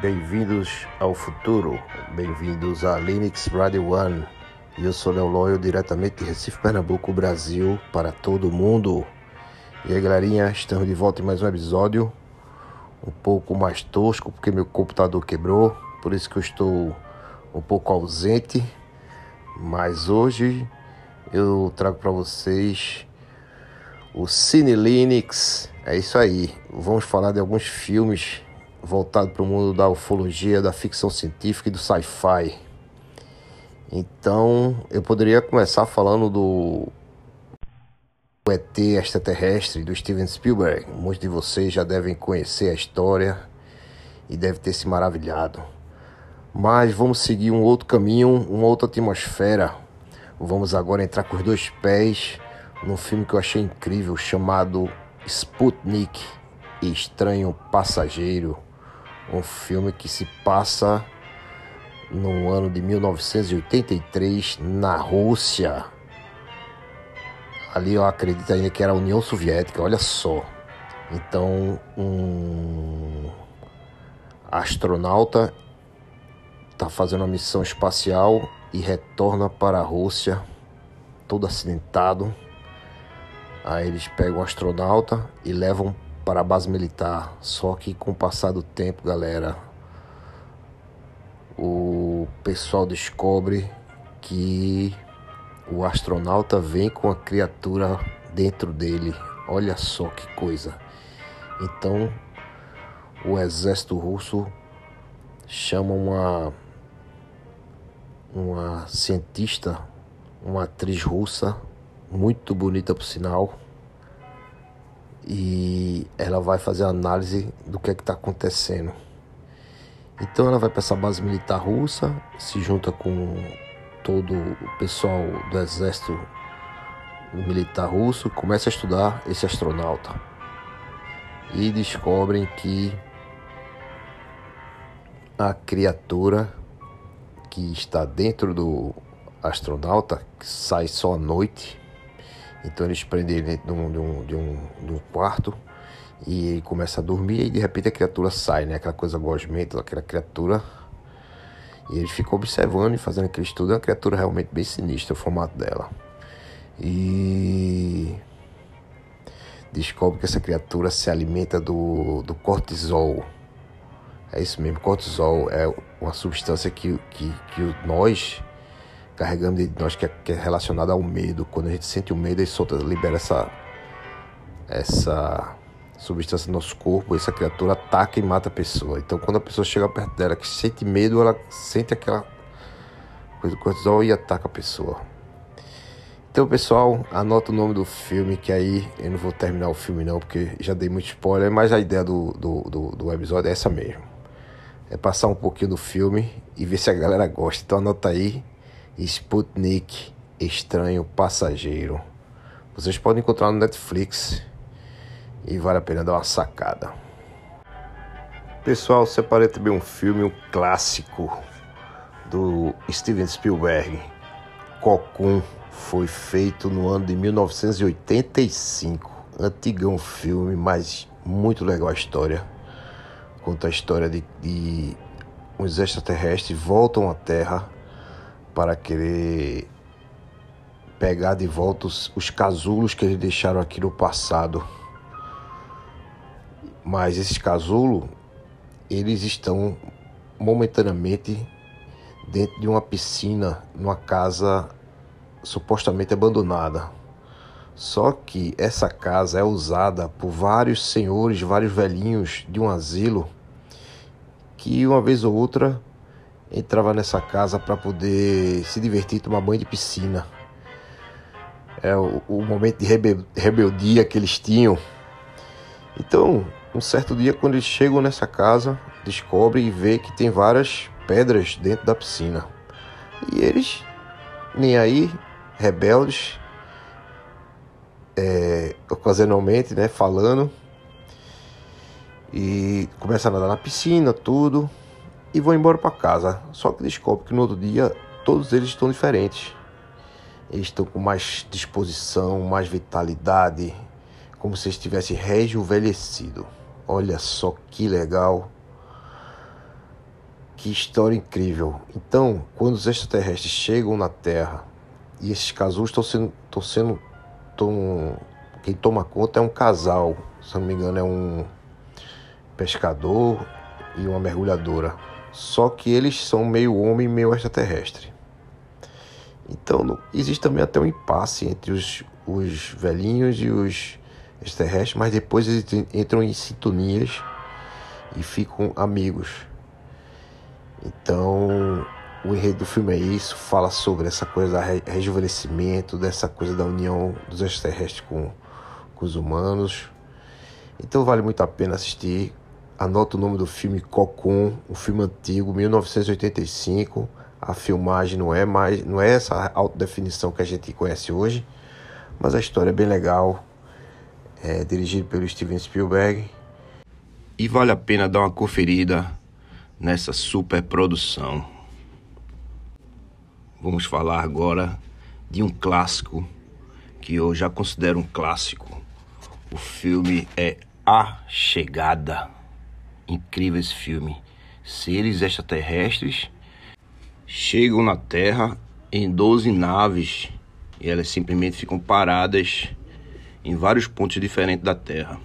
Bem-vindos ao futuro, bem-vindos a Linux Radio One. Eu sou Léo Loyo, diretamente de Recife, Pernambuco, Brasil, para todo mundo. E aí, galerinha, estamos de volta em mais um episódio. Um pouco mais tosco, porque meu computador quebrou, por isso que eu estou um pouco ausente. Mas hoje eu trago para vocês o Cine Linux. É isso aí. Vamos falar de alguns filmes voltado para o mundo da ufologia, da ficção científica e do sci-fi. Então, eu poderia começar falando do ET extraterrestre do Steven Spielberg. Muitos de vocês já devem conhecer a história e devem ter se maravilhado. Mas vamos seguir um outro caminho, uma outra atmosfera. Vamos agora entrar com os dois pés num filme que eu achei incrível chamado Sputnik Estranho Passageiro um filme que se passa no ano de 1983 na Rússia. Ali eu acredito ainda que era a União Soviética, olha só. Então, um astronauta está fazendo uma missão espacial e retorna para a Rússia, todo acidentado. Aí eles pegam o astronauta e levam para a base militar. Só que com o passar do tempo, galera, o pessoal descobre que o astronauta vem com a criatura dentro dele. Olha só que coisa. Então, o exército russo chama uma uma cientista, uma atriz russa muito bonita por sinal, e ela vai fazer análise do que é que está acontecendo. Então ela vai para essa base militar russa, se junta com todo o pessoal do exército militar russo, começa a estudar esse astronauta e descobrem que a criatura que está dentro do astronauta, que sai só à noite, então eles prendem ele dentro de um, de um, de um, de um quarto e ele começa a dormir e de repente a criatura sai, né? Aquela coisa gosmenta, aquela criatura. E ele fica observando e fazendo aquele estudo. É uma criatura realmente bem sinistra o formato dela. E descobre que essa criatura se alimenta do, do cortisol. É isso mesmo, cortisol é uma substância que, que, que nós carregamos de nós que é, que é relacionado ao medo. Quando a gente sente o medo, ele solta, libera essa, essa substância no nosso corpo, essa criatura ataca e mata a pessoa. Então, quando a pessoa chega perto dela que sente medo, ela sente aquela coisa do cortisol e ataca a pessoa. Então, pessoal, anota o nome do filme, que aí eu não vou terminar o filme não, porque já dei muito spoiler, mas a ideia do, do, do, do episódio é essa mesmo. É passar um pouquinho do filme e ver se a galera gosta. Então anota aí Sputnik Estranho Passageiro. Vocês podem encontrar no Netflix e vale a pena dar uma sacada. Pessoal, separei também um filme, um clássico do Steven Spielberg. Cocoon foi feito no ano de 1985. Antigão filme, mas muito legal a história. Conta a história de, de uns extraterrestres voltam à Terra para querer pegar de volta os, os casulos que eles deixaram aqui no passado. Mas esses casulos, eles estão momentaneamente dentro de uma piscina, numa casa supostamente abandonada. Só que essa casa é usada por vários senhores, vários velhinhos de um asilo que uma vez ou outra entrava nessa casa para poder se divertir, tomar banho de piscina. É o, o momento de rebel, rebeldia que eles tinham. Então, um certo dia, quando eles chegam nessa casa, descobrem e vê que tem várias pedras dentro da piscina. E eles, nem aí, rebeldes, é, ocasionalmente, né, falando, e começam a nadar na piscina, tudo e vão embora para casa. Só que descobre que no outro dia todos eles estão diferentes. Eles estão com mais disposição, mais vitalidade, como se estivesse rejuvenescido. Olha só que legal. Que história incrível. Então, quando os extraterrestres chegam na Terra e esses casulos estão sendo, estão sendo tão, quem toma conta é um casal, se não me engano é um pescador e uma mergulhadora. Só que eles são meio homem, meio extraterrestre. Então existe também até um impasse entre os, os velhinhos e os extraterrestres, mas depois eles entram em sintonias e ficam amigos. Então, o enredo do filme é isso, fala sobre essa coisa do rejuvenescimento, dessa coisa da união dos extraterrestres com, com os humanos. Então vale muito a pena assistir. Anota o nome do filme Cocum, um filme antigo, 1985. A filmagem não é mais, não é essa alta definição que a gente conhece hoje, mas a história é bem legal. É dirigido pelo Steven Spielberg. E vale a pena dar uma conferida nessa super produção. Vamos falar agora de um clássico que eu já considero um clássico. O filme é A Chegada. Incrível esse filme. Seres extraterrestres chegam na Terra em 12 naves e elas simplesmente ficam paradas em vários pontos diferentes da Terra.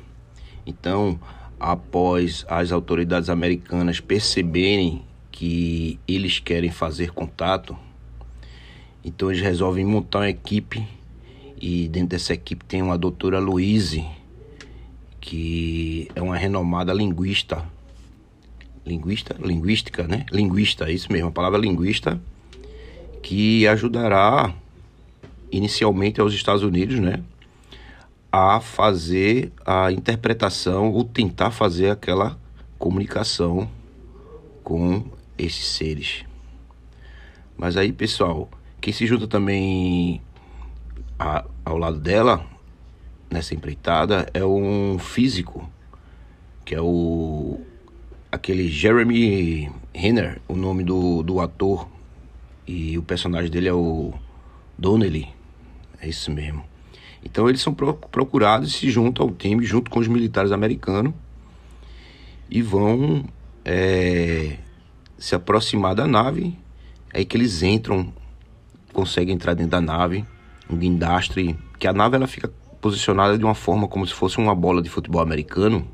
Então, após as autoridades americanas perceberem que eles querem fazer contato, então eles resolvem montar uma equipe e dentro dessa equipe tem uma doutora Louise, que é uma renomada linguista. Linguista? Linguística, né? Linguista, é isso mesmo, a palavra linguista, que ajudará inicialmente aos Estados Unidos, né? a fazer a interpretação ou tentar fazer aquela comunicação com esses seres. Mas aí, pessoal, quem se junta também a, ao lado dela nessa empreitada é um físico, que é o aquele Jeremy Renner, o nome do, do ator, e o personagem dele é o Donnelly. É isso mesmo. Então eles são procurados e se juntam ao time junto com os militares americanos e vão é, se aproximar da nave. É aí que eles entram, conseguem entrar dentro da nave, um guindastre, que a nave ela fica posicionada de uma forma como se fosse uma bola de futebol americano,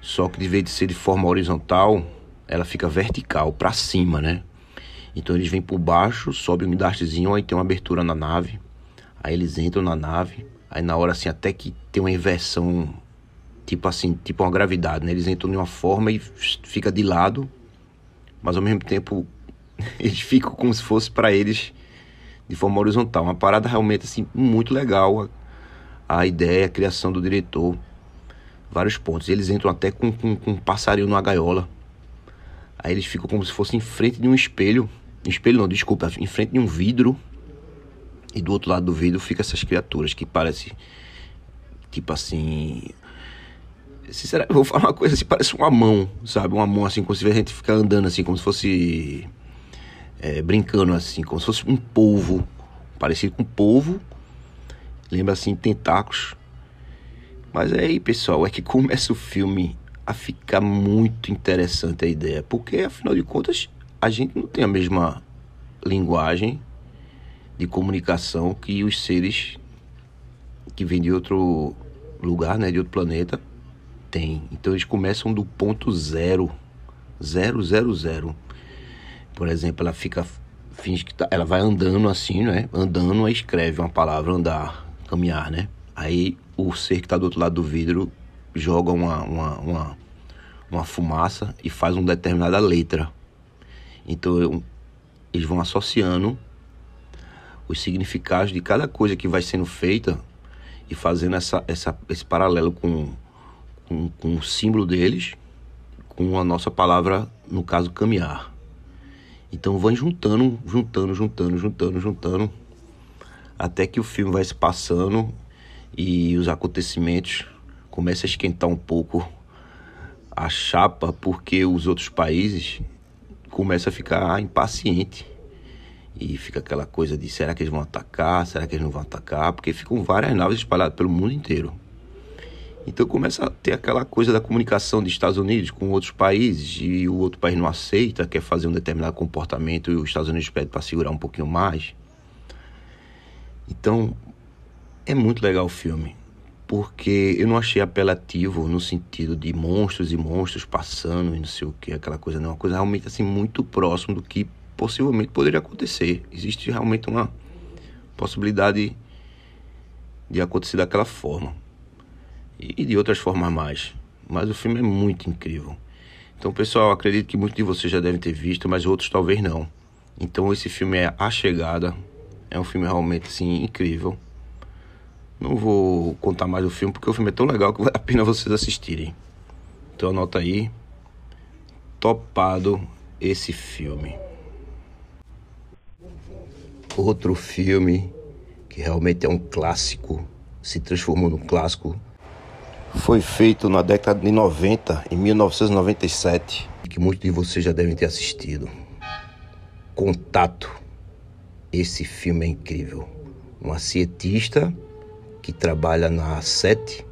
só que de vez de ser de forma horizontal, ela fica vertical para cima, né? Então eles vêm por baixo, sobe um guindastrezinho, aí tem uma abertura na nave Aí eles entram na nave, aí na hora assim, até que tem uma inversão, tipo assim, tipo uma gravidade, né? Eles entram de uma forma e fica de lado, mas ao mesmo tempo eles ficam como se fosse para eles de forma horizontal. Uma parada realmente assim muito legal a, a ideia, a criação do diretor. Vários pontos. Eles entram até com, com, com um passarinho numa gaiola. Aí eles ficam como se fosse em frente de um espelho. Espelho não, desculpa, em frente de um vidro e do outro lado do vidro fica essas criaturas que parecem tipo assim. Sinceramente, vou falar uma coisa assim, parece uma mão, sabe? Uma mão assim, como se a gente ficar andando assim, como se fosse. É, brincando assim, como se fosse um polvo. Parecido com um polvo. Lembra assim, tentáculos. Mas aí, pessoal, é que começa o filme a ficar muito interessante a ideia. Porque, afinal de contas, a gente não tem a mesma linguagem de comunicação que os seres que vêm de outro lugar, né, de outro planeta, têm. Então eles começam do ponto zero, zero, zero, zero. Por exemplo, ela fica finge que tá, ela vai andando assim, né? Andando, escreve uma palavra andar, caminhar, né? Aí o ser que está do outro lado do vidro joga uma, uma, uma, uma fumaça e faz uma determinada letra. Então eu, eles vão associando os significados de cada coisa que vai sendo feita e fazendo essa, essa, esse paralelo com, com, com o símbolo deles, com a nossa palavra, no caso, caminhar. Então vai juntando, juntando, juntando, juntando, juntando, até que o filme vai se passando e os acontecimentos começam a esquentar um pouco a chapa, porque os outros países começam a ficar impacientes e fica aquela coisa de será que eles vão atacar, será que eles não vão atacar, porque ficam várias naves espalhadas pelo mundo inteiro. Então começa a ter aquela coisa da comunicação dos Estados Unidos com outros países e o outro país não aceita, quer fazer um determinado comportamento e os Estados Unidos pedem para segurar um pouquinho mais. Então é muito legal o filme, porque eu não achei apelativo no sentido de monstros e monstros passando e não sei o que, aquela coisa, não, é uma coisa realmente assim muito próximo do que possivelmente poderia acontecer. Existe realmente uma possibilidade de acontecer daquela forma e de outras formas mais. Mas o filme é muito incrível. Então, pessoal, acredito que muitos de vocês já devem ter visto, mas outros talvez não. Então, esse filme é A Chegada. É um filme realmente assim incrível. Não vou contar mais o filme porque o filme é tão legal que vale a pena vocês assistirem. Então, anota aí. Topado esse filme. Outro filme que realmente é um clássico, se transformou num clássico foi feito na década de 90, em 1997, que muitos de vocês já devem ter assistido. Contato. Esse filme é incrível. Uma cientista que trabalha na SET,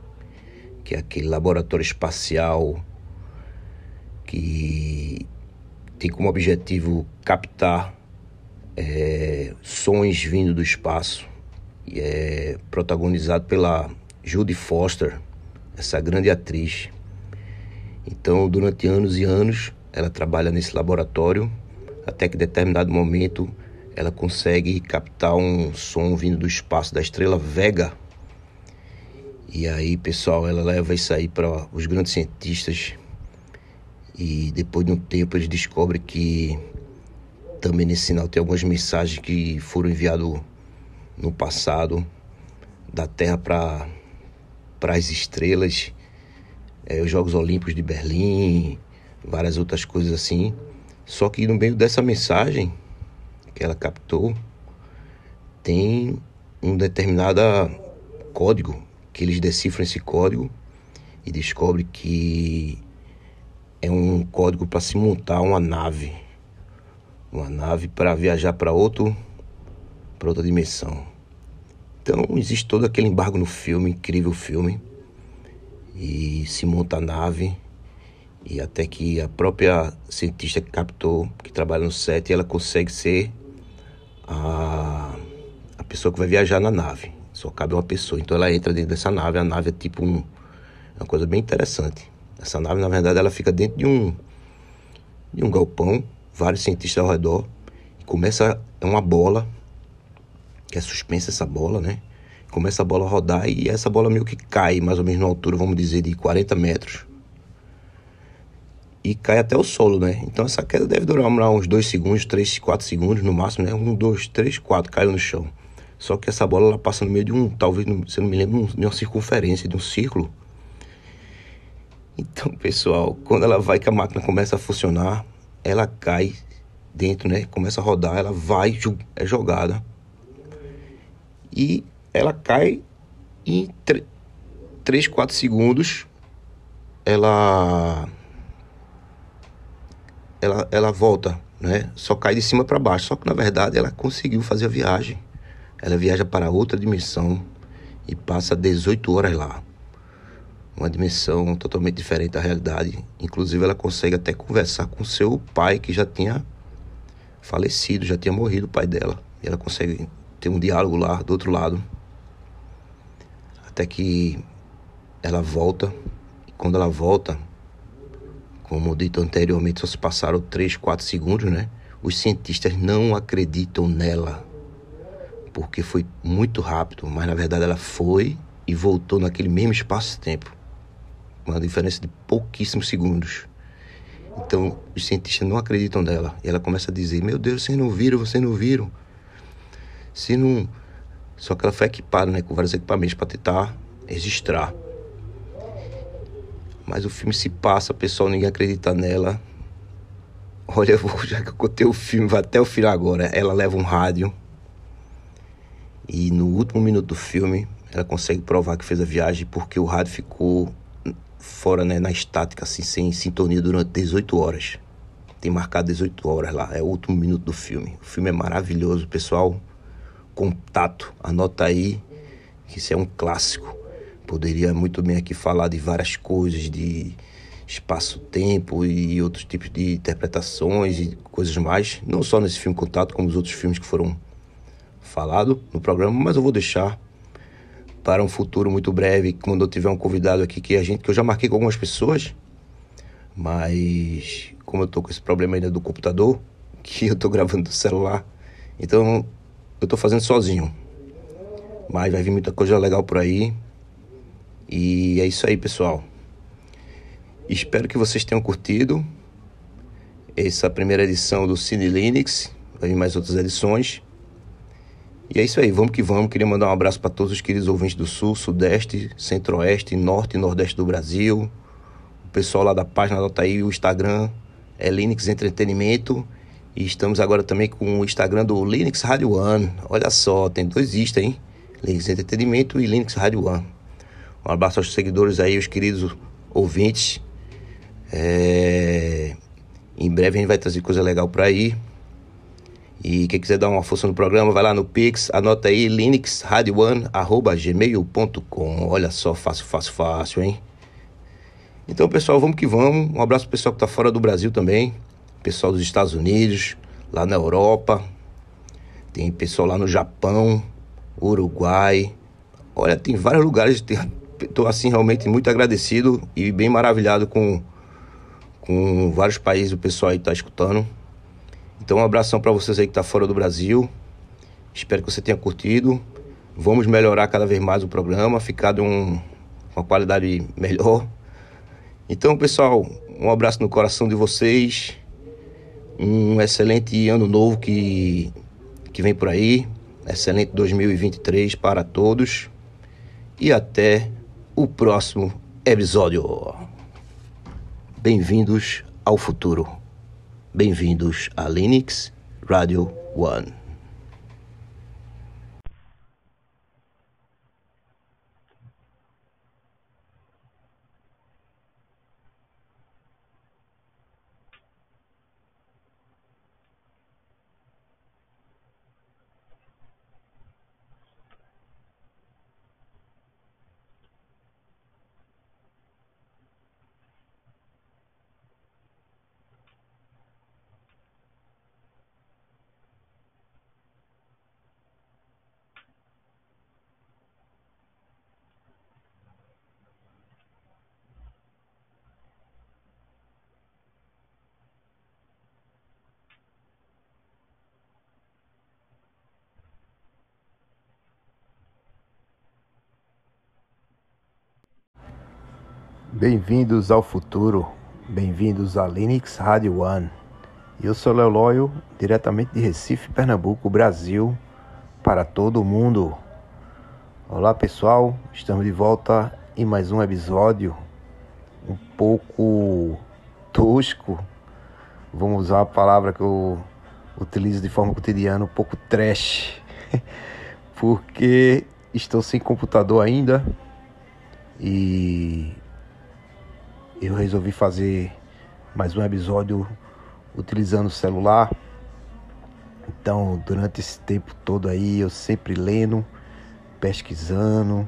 que é aquele laboratório espacial que tem como objetivo captar é, sons vindo do espaço. E é protagonizado pela Judy Foster, essa grande atriz. Então, durante anos e anos, ela trabalha nesse laboratório, até que em determinado momento ela consegue captar um som vindo do espaço da estrela Vega. E aí, pessoal, ela leva isso aí para os grandes cientistas. E depois de um tempo eles descobrem que também nesse sinal tem algumas mensagens que foram enviadas no passado da Terra para para as estrelas, é, os Jogos Olímpicos de Berlim, várias outras coisas assim. Só que no meio dessa mensagem que ela captou, tem um determinado código que eles decifram esse código e descobrem que é um código para se montar uma nave, uma nave para viajar para outro, para outra dimensão. Então existe todo aquele embargo no filme, incrível filme. E se monta a nave. E até que a própria cientista que captou, que trabalha no set, ela consegue ser a, a pessoa que vai viajar na nave. Só cabe uma pessoa. Então ela entra dentro dessa nave. A nave é tipo um, é uma coisa bem interessante. Essa nave, na verdade, ela fica dentro de um, de um galpão, vários cientistas ao redor. E começa, é uma bola que é suspensa essa bola, né? Começa a bola a rodar e essa bola meio que cai, mais ou menos na altura, vamos dizer, de 40 metros. E cai até o solo, né? Então essa queda deve durar uns 2 segundos, 3, 4 segundos no máximo, né? 1, 2, 3, 4, caiu no chão. Só que essa bola ela passa no meio de um, talvez, se eu não me lembro, de uma circunferência, de um círculo. Então, pessoal, quando ela vai que a máquina começa a funcionar, ela cai dentro, né? Começa a rodar, ela vai, é jogada e ela cai em 3, 4 segundos. Ela, ela, ela volta, né? Só cai de cima para baixo. Só que na verdade ela conseguiu fazer a viagem. Ela viaja para outra dimensão e passa 18 horas lá. Uma dimensão totalmente diferente da realidade. Inclusive, ela consegue até conversar com seu pai, que já tinha falecido, já tinha morrido o pai dela. E ela consegue tem um diálogo lá do outro lado. Até que ela volta. E quando ela volta, como dito anteriormente, só se passaram 3, 4 segundos, né? Os cientistas não acreditam nela. Porque foi muito rápido, mas na verdade ela foi e voltou naquele mesmo espaço-tempo. Uma diferença de pouquíssimos segundos. Então, os cientistas não acreditam nela. E ela começa a dizer: Meu Deus, vocês não viram, vocês não viram. Se não. Só que ela foi equipada né, com vários equipamentos para tentar registrar. Mas o filme se passa, pessoal, ninguém acredita nela. Olha, já que eu contei o filme, vai até o final agora. Ela leva um rádio. E no último minuto do filme, ela consegue provar que fez a viagem porque o rádio ficou fora, né, na estática, assim, sem sintonia durante 18 horas. Tem marcado 18 horas lá, é o último minuto do filme. O filme é maravilhoso, pessoal contato. Anota aí que isso é um clássico. Poderia muito bem aqui falar de várias coisas, de espaço-tempo e outros tipos de interpretações e coisas mais. Não só nesse filme Contato, como os outros filmes que foram falados no programa, mas eu vou deixar para um futuro muito breve, quando eu tiver um convidado aqui que a gente que eu já marquei com algumas pessoas, mas como eu tô com esse problema ainda do computador, que eu tô gravando do celular, então eu tô fazendo sozinho. Mas vai vir muita coisa legal por aí. E é isso aí, pessoal. Espero que vocês tenham curtido essa primeira edição do Cine Linux. Vai vir mais outras edições. E é isso aí, vamos que vamos. Queria mandar um abraço para todos os queridos ouvintes do Sul, Sudeste, Centro-Oeste, Norte e Nordeste do Brasil. O pessoal lá da página da aí, o Instagram é Linux Entretenimento. E estamos agora também com o Instagram do Linux Radio One. Olha só, tem dois Insta, hein? Linux Entretenimento e Linux Radio One. Um abraço aos seguidores aí, os queridos ouvintes. É... Em breve a gente vai trazer coisa legal por aí. E quem quiser dar uma força no programa, vai lá no Pix, anota aí linuxradio1.gmail.com. Olha só, fácil, fácil, fácil, hein? Então, pessoal, vamos que vamos. Um abraço pro pessoal que tá fora do Brasil também. Pessoal dos Estados Unidos, lá na Europa. Tem pessoal lá no Japão, Uruguai. Olha, tem vários lugares. Estou assim realmente muito agradecido e bem maravilhado com, com vários países o pessoal aí está escutando. Então um abração para vocês aí que está fora do Brasil. Espero que você tenha curtido. Vamos melhorar cada vez mais o programa, ficar de um, uma qualidade melhor. Então, pessoal, um abraço no coração de vocês. Um excelente ano novo que, que vem por aí. Excelente 2023 para todos. E até o próximo episódio. Bem-vindos ao futuro. Bem-vindos a Linux Radio One. Bem-vindos ao futuro, bem-vindos a Linux Radio One. Eu sou Léo Loyo, diretamente de Recife, Pernambuco, Brasil, para todo mundo. Olá pessoal, estamos de volta em mais um episódio um pouco tosco. Vamos usar a palavra que eu utilizo de forma cotidiana, um pouco trash, porque estou sem computador ainda e eu resolvi fazer mais um episódio utilizando o celular. Então, durante esse tempo todo aí, eu sempre lendo, pesquisando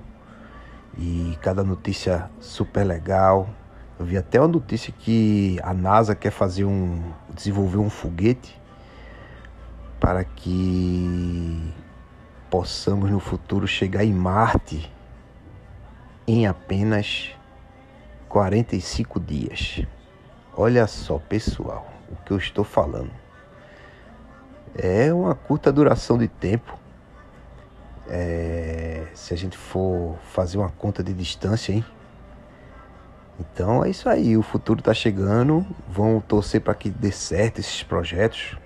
e cada notícia super legal. Eu vi até uma notícia que a NASA quer fazer um desenvolver um foguete para que possamos no futuro chegar em Marte em apenas 45 dias. Olha só, pessoal, o que eu estou falando. É uma curta duração de tempo. É, se a gente for fazer uma conta de distância, hein? Então é isso aí, o futuro está chegando. Vamos torcer para que dê certo esses projetos.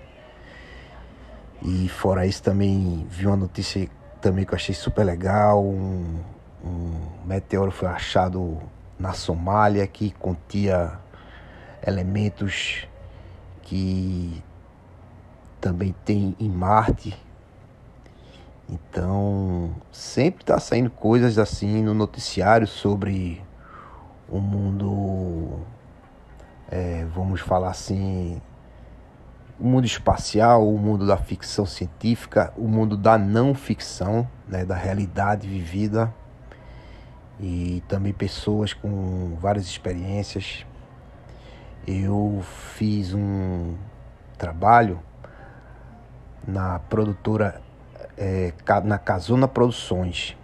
E fora isso também vi uma notícia também que eu achei super legal. Um, um meteoro foi achado na Somália que continha elementos que também tem em Marte. Então, sempre está saindo coisas assim no noticiário sobre o mundo, é, vamos falar assim, o mundo espacial, o mundo da ficção científica, o mundo da não ficção, né, da realidade vivida. E também pessoas com várias experiências. Eu fiz um trabalho na produtora, é, na Casona Produções,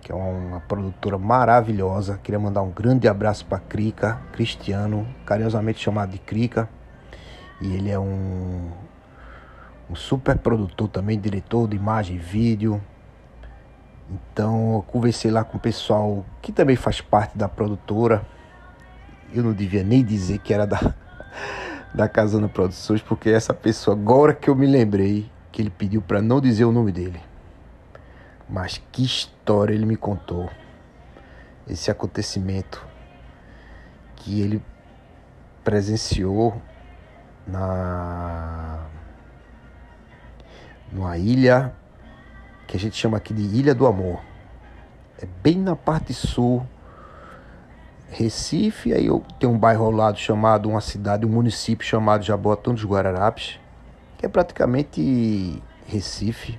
que é uma produtora maravilhosa. Queria mandar um grande abraço para Crica, Cristiano, carinhosamente chamado de Crica. E ele é um, um super produtor também, diretor de imagem e vídeo. Então eu conversei lá com o pessoal que também faz parte da produtora. Eu não devia nem dizer que era da, da Casana Produções, porque essa pessoa, agora que eu me lembrei, que ele pediu para não dizer o nome dele. Mas que história ele me contou. Esse acontecimento que ele presenciou na numa ilha que a gente chama aqui de Ilha do Amor. É bem na parte sul. Recife, aí eu tenho um bairro ao lado chamado, uma cidade, um município chamado Jaboatão dos Guararapes, que é praticamente Recife,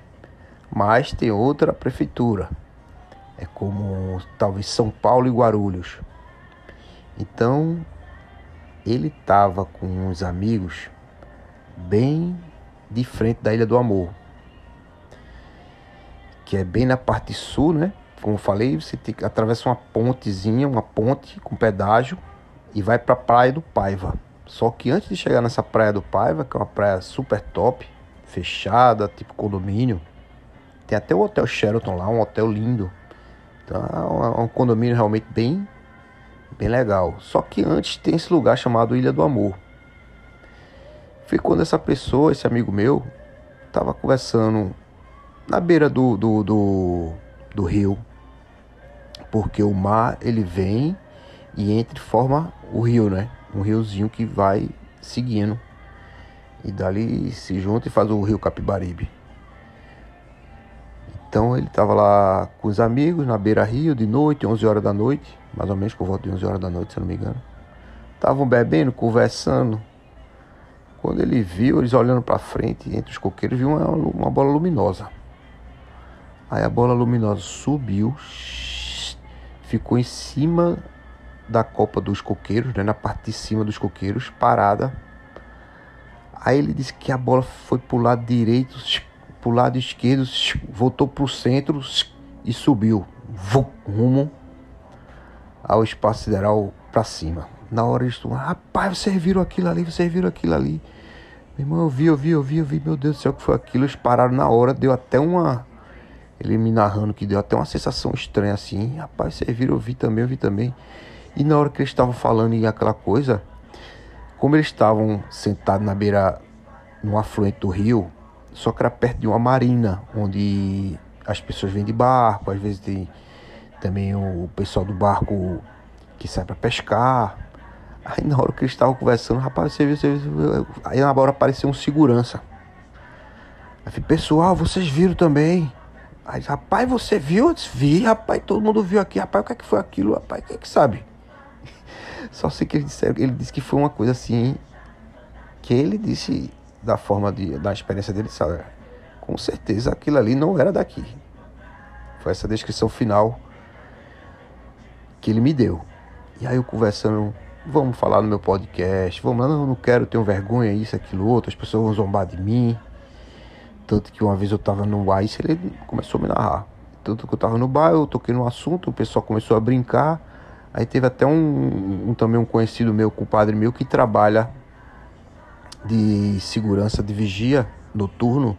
mas tem outra prefeitura. É como talvez São Paulo e Guarulhos. Então, ele estava com uns amigos bem de frente da Ilha do Amor que é bem na parte sul, né? Como eu falei, você tem, atravessa uma pontezinha, uma ponte com pedágio e vai para a Praia do Paiva. Só que antes de chegar nessa Praia do Paiva, que é uma praia super top, fechada, tipo condomínio, tem até o Hotel Sheraton lá, um hotel lindo. Então é um condomínio realmente bem, bem legal. Só que antes tem esse lugar chamado Ilha do Amor. Foi quando essa pessoa, esse amigo meu, tava conversando na beira do, do, do, do rio, porque o mar ele vem e entra e forma o rio, né? Um riozinho que vai seguindo e dali se junta e faz o rio Capibaribe. Então ele estava lá com os amigos na beira-rio de noite, 11 horas da noite, mais ou menos, por volta de 11 horas da noite, se não me engano. Estavam bebendo, conversando. Quando ele viu, eles olhando para frente, entre os coqueiros, viu uma, uma bola luminosa. Aí a bola luminosa subiu, ficou em cima da copa dos coqueiros, né, na parte de cima dos coqueiros, parada. Aí ele disse que a bola foi para o lado direito, para o lado esquerdo, voltou para o centro e subiu rumo ao espaço sideral para cima. Na hora eles estão, rapaz, vocês viram aquilo ali, vocês viram aquilo ali. Meu irmão, eu vi, eu vi, eu vi, eu vi, meu Deus do céu, o que foi aquilo? Eles pararam na hora, deu até uma ele me narrando que deu até uma sensação estranha assim. Rapaz, vocês viram, eu vi também, eu vi também. E na hora que eles estavam falando em aquela coisa, como eles estavam sentados na beira, no afluente do rio, só que era perto de uma marina, onde as pessoas vêm de barco, às vezes tem também o pessoal do barco que sai para pescar. Aí na hora que eles estavam conversando, rapaz, você viu, você viu, aí na hora apareceu um segurança. Aí pessoal, vocês viram também? Aí, rapaz, você viu? Eu disse, vi, rapaz, todo mundo viu aqui. Rapaz, o que é que foi aquilo? Rapaz, quem é que sabe? Só sei que ele disse, ele disse que foi uma coisa assim, que ele disse da forma de, da experiência dele, sabe? Com certeza aquilo ali não era daqui. Foi essa descrição final que ele me deu. E aí eu conversando, vamos falar no meu podcast, vamos, não, não quero, tenho vergonha, isso, aquilo, outro, as pessoas vão zombar de mim. Tanto que uma vez eu tava no bar e ele começou a me narrar. Tanto que eu tava no bar, eu toquei no assunto, o pessoal começou a brincar. Aí teve até um, um também um conhecido meu, compadre meu, que trabalha de segurança de vigia noturno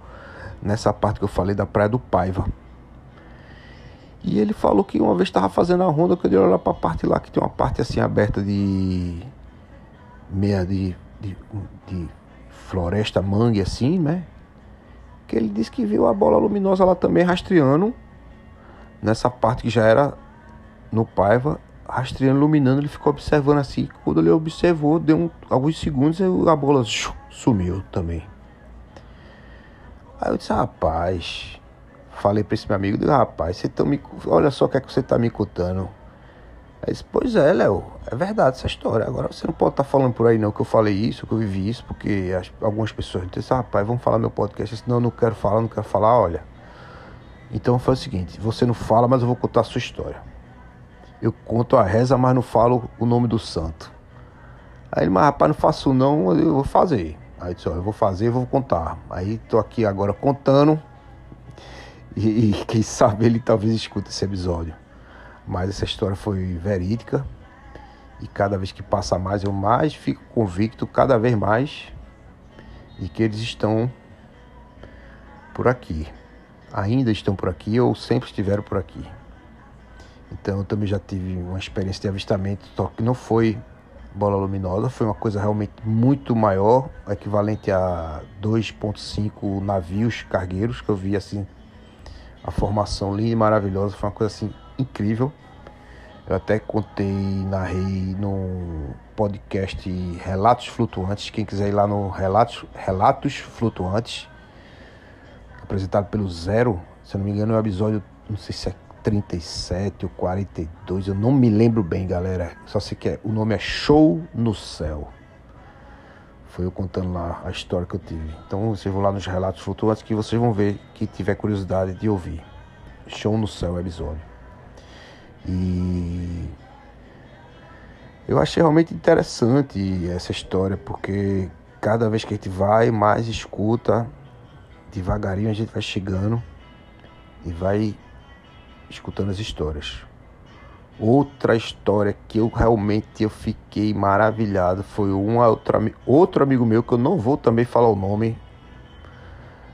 nessa parte que eu falei da Praia do Paiva. E ele falou que uma vez estava fazendo a ronda, que eu dei olhar para a parte lá, que tem uma parte assim aberta de. meia de, de, de floresta mangue assim, né? Que ele disse que viu a bola luminosa lá também rastreando nessa parte que já era no Paiva, rastreando, iluminando, ele ficou observando assim. Quando ele observou, deu um, alguns segundos e a bola sumiu também. Aí eu disse, rapaz, falei para esse meu amigo, rapaz, você tá me, olha só o que é que você tá me contando. Aí disse, pois é, Léo, é verdade essa história. Agora você não pode estar tá falando por aí não que eu falei isso, que eu vivi isso, porque as, algumas pessoas dizem, rapaz, vamos falar meu podcast. Eu não quero falar, não quero falar, olha. Então foi o seguinte, você não fala, mas eu vou contar a sua história. eu conto a reza, mas não falo o nome do santo. Aí ele, mas rapaz, não faço não, eu vou fazer. Aí disse, ó, eu vou fazer, vou contar. Aí tô aqui agora contando. E, e quem sabe ele talvez escute esse episódio. Mas essa história foi verídica. E cada vez que passa mais, eu mais fico convicto, cada vez mais, de que eles estão por aqui. Ainda estão por aqui ou sempre estiveram por aqui. Então eu também já tive uma experiência de avistamento, só que não foi bola luminosa, foi uma coisa realmente muito maior, equivalente a 2.5 navios cargueiros que eu vi assim a formação linda e maravilhosa, foi uma coisa assim incrível. Eu até contei, narrei no podcast Relatos Flutuantes. Quem quiser ir lá no Relatos, Relatos Flutuantes, apresentado pelo Zero, se eu não me engano, é o episódio, não sei se é 37 ou 42, eu não me lembro bem, galera. Só sei que é, o nome é Show no Céu. Foi eu contando lá a história que eu tive. Então vocês vão lá nos relatos flutuantes que vocês vão ver que tiver curiosidade de ouvir. Show no Céu episódio. E eu achei realmente interessante essa história, porque cada vez que a gente vai, mais escuta, devagarinho a gente vai chegando e vai escutando as histórias. Outra história que eu realmente eu fiquei maravilhado foi um outro, outro amigo meu que eu não vou também falar o nome,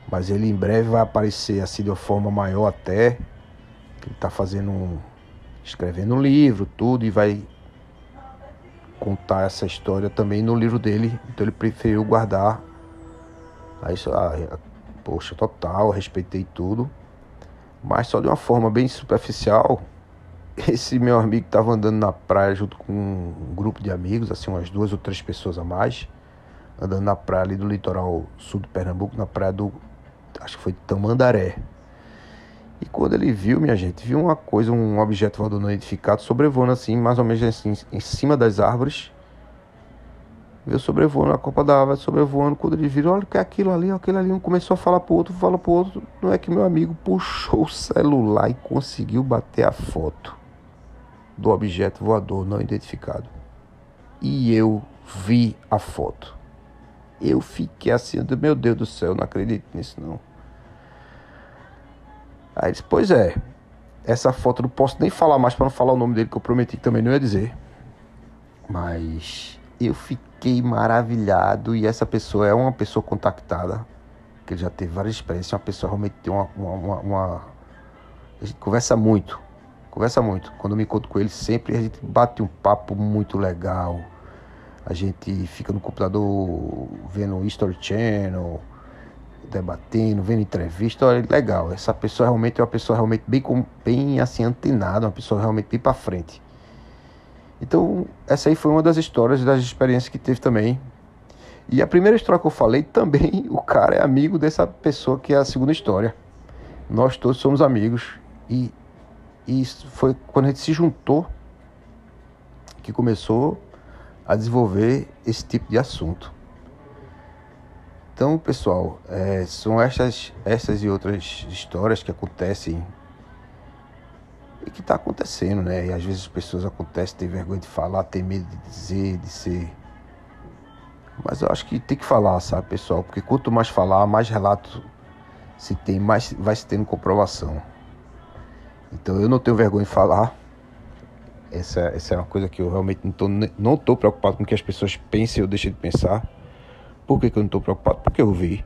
mas ele em breve vai aparecer assim de uma forma maior até. Ele está fazendo um, escrevendo um livro, tudo, e vai contar essa história também no livro dele. Então ele preferiu guardar. Aí, ah, poxa, total, respeitei tudo. Mas só de uma forma bem superficial. Esse meu amigo estava andando na praia junto com um grupo de amigos, assim, umas duas ou três pessoas a mais, andando na praia ali do litoral sul do Pernambuco, na praia do. Acho que foi Tamandaré. E quando ele viu, minha gente, viu uma coisa, um objeto voador não identificado sobrevoando assim, mais ou menos assim, em cima das árvores. Veio sobrevoando a copa da árvore, sobrevoando. Quando ele viu, olha o que é aquilo ali, aquele ali. Um começou a falar pro outro, fala pro outro. Não é que meu amigo puxou o celular e conseguiu bater a foto do objeto voador não identificado. E eu vi a foto. Eu fiquei assim, meu Deus do céu, não acredito nisso não. Aí disse, pois é, essa foto não posso nem falar mais para não falar o nome dele, que eu prometi que também não ia dizer. Mas eu fiquei maravilhado e essa pessoa é uma pessoa contactada, que ele já teve várias experiências, uma pessoa realmente tem uma, uma, uma, uma... A gente conversa muito, conversa muito. Quando eu me encontro com ele, sempre a gente bate um papo muito legal. A gente fica no computador vendo History Channel, debatendo, vendo entrevista, olha, legal. Essa pessoa realmente é uma pessoa realmente bem, bem assim, antenada, uma pessoa realmente bem para frente. Então, essa aí foi uma das histórias, das experiências que teve também. E a primeira história que eu falei, também o cara é amigo dessa pessoa que é a segunda história. Nós todos somos amigos. E, e foi quando a gente se juntou que começou a desenvolver esse tipo de assunto. Então, pessoal, é, são essas, essas e outras histórias que acontecem e que está acontecendo, né? E às vezes as pessoas acontecem, têm vergonha de falar, tem medo de dizer, de ser. Mas eu acho que tem que falar, sabe, pessoal? Porque quanto mais falar, mais relato se tem, mais vai se tendo comprovação. Então eu não tenho vergonha de falar. Essa, essa é uma coisa que eu realmente não estou não tô preocupado com que as pessoas pensem ou deixem de pensar. Por que, que eu não estou preocupado? Porque eu vi.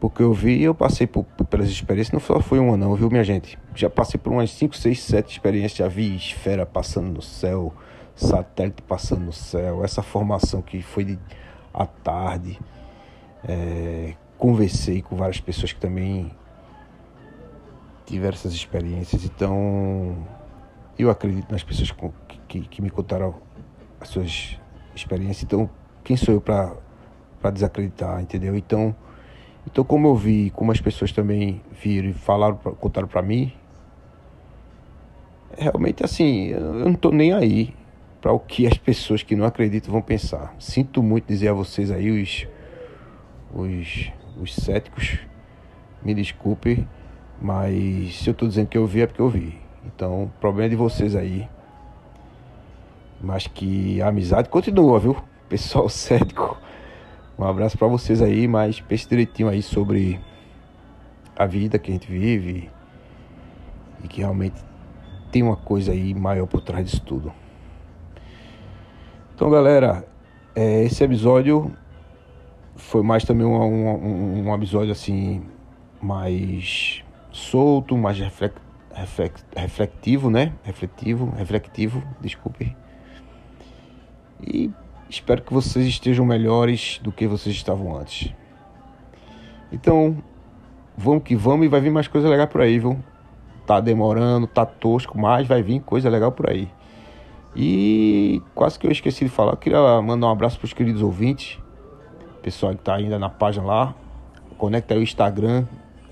Porque eu vi e eu passei por, pelas experiências, não só foi uma não, viu minha gente? Já passei por umas 5, 6, 7 experiências, já vi esfera passando no céu, satélite passando no céu, essa formação que foi de, à tarde. É, conversei com várias pessoas que também tiveram essas experiências, então eu acredito nas pessoas que, que, que me contaram as suas experiências, então quem sou eu para para desacreditar, entendeu? Então, então como eu vi, como as pessoas também viram e falaram, contaram para mim, realmente assim, eu não tô nem aí para o que as pessoas que não acreditam vão pensar. Sinto muito dizer a vocês aí os os, os céticos, me desculpe, mas se eu tô dizendo que eu vi é porque eu vi. Então, o problema é de vocês aí. Mas que a amizade continua, viu? Pessoal cético. Um abraço para vocês aí, mas pense direitinho aí sobre a vida que a gente vive e que realmente tem uma coisa aí maior por trás disso tudo. Então, galera, é, esse episódio foi mais também um, um, um episódio assim mais solto, mais reflect, reflect, reflectivo, né? Refletivo, reflectivo, desculpe. E espero que vocês estejam melhores do que vocês estavam antes. Então, vamos que vamos e vai vir mais coisa legal por aí, viu? Tá demorando, tá tosco, mas vai vir coisa legal por aí. E quase que eu esqueci de falar, eu queria mandar um abraço para os queridos ouvintes, pessoal que tá ainda na página lá. Conecta aí o Instagram,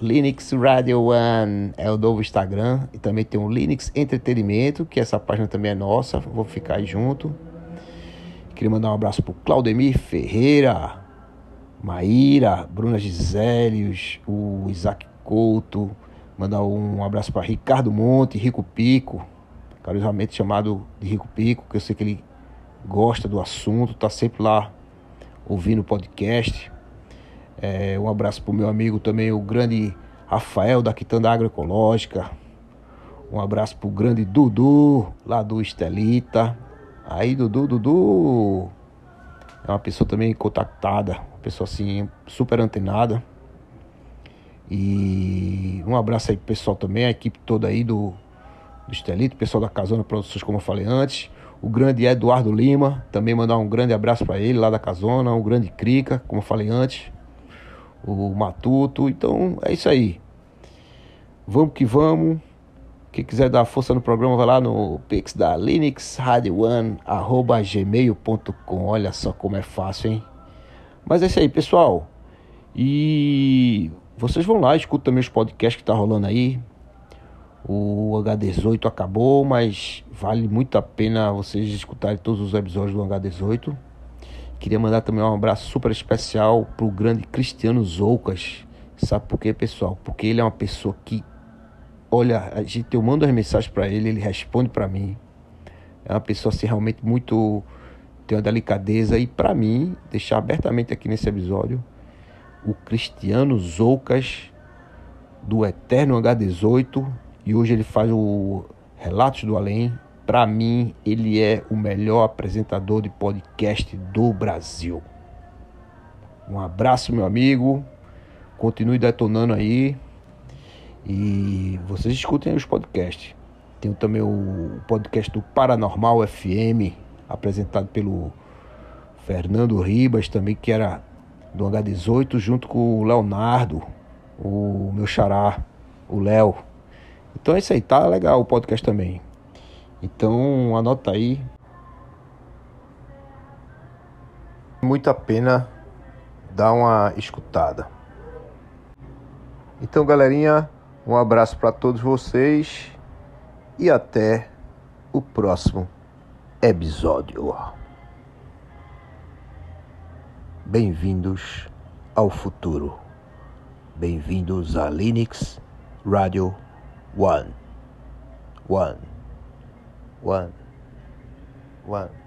Linux Radio One é o novo Instagram. E também tem o Linux Entretenimento, que essa página também é nossa. Vou ficar aí junto. Queria mandar um abraço pro Claudemir Ferreira, Maíra, Bruna Gisélios, o Isaac Couto. Mandar um abraço para Ricardo Monte, Rico Pico, carinhosamente chamado de Rico Pico, que eu sei que ele gosta do assunto, tá sempre lá ouvindo o podcast. É, um abraço para o meu amigo também, o grande Rafael da Quitanda Agroecológica. Um abraço para o grande Dudu, lá do Estelita. Aí, Dudu, Dudu é uma pessoa também contactada, uma pessoa assim, super antenada. E um abraço aí pro pessoal também, a equipe toda aí do, do Estelito, pessoal da Casona Produções, como eu falei antes. O grande Eduardo Lima, também mandar um grande abraço para ele lá da Casona. O grande Crica, como eu falei antes o Matuto. Então é isso aí. Vamos que vamos. Quem quiser dar força no programa, vai lá no Pix da Linux Radio One, arroba gmail.com. Olha só como é fácil, hein? Mas é isso aí, pessoal. E vocês vão lá, escutam também os podcasts que tá rolando aí. O H18 acabou, mas vale muito a pena vocês escutarem todos os episódios do H18. Queria mandar também um abraço super especial pro grande Cristiano Zoucas. Sabe por quê, pessoal? Porque ele é uma pessoa que, olha, a gente, eu mando as mensagens para ele, ele responde para mim. É uma pessoa assim realmente muito tem uma delicadeza e para mim, deixar abertamente aqui nesse episódio, o Cristiano Zoucas do Eterno H18 e hoje ele faz o Relatos do Além para mim, ele é o melhor apresentador de podcast do Brasil. Um abraço, meu amigo. Continue detonando aí. E vocês escutem os podcasts. Tem também o podcast do Paranormal FM, apresentado pelo Fernando Ribas, também que era do H18, junto com o Leonardo, o meu xará, o Léo. Então é isso aí, tá legal o podcast também. Então anota aí. Muito a pena dar uma escutada. Então, galerinha, um abraço para todos vocês e até o próximo episódio. Bem-vindos ao futuro. Bem-vindos a Linux Radio One. One. one, one.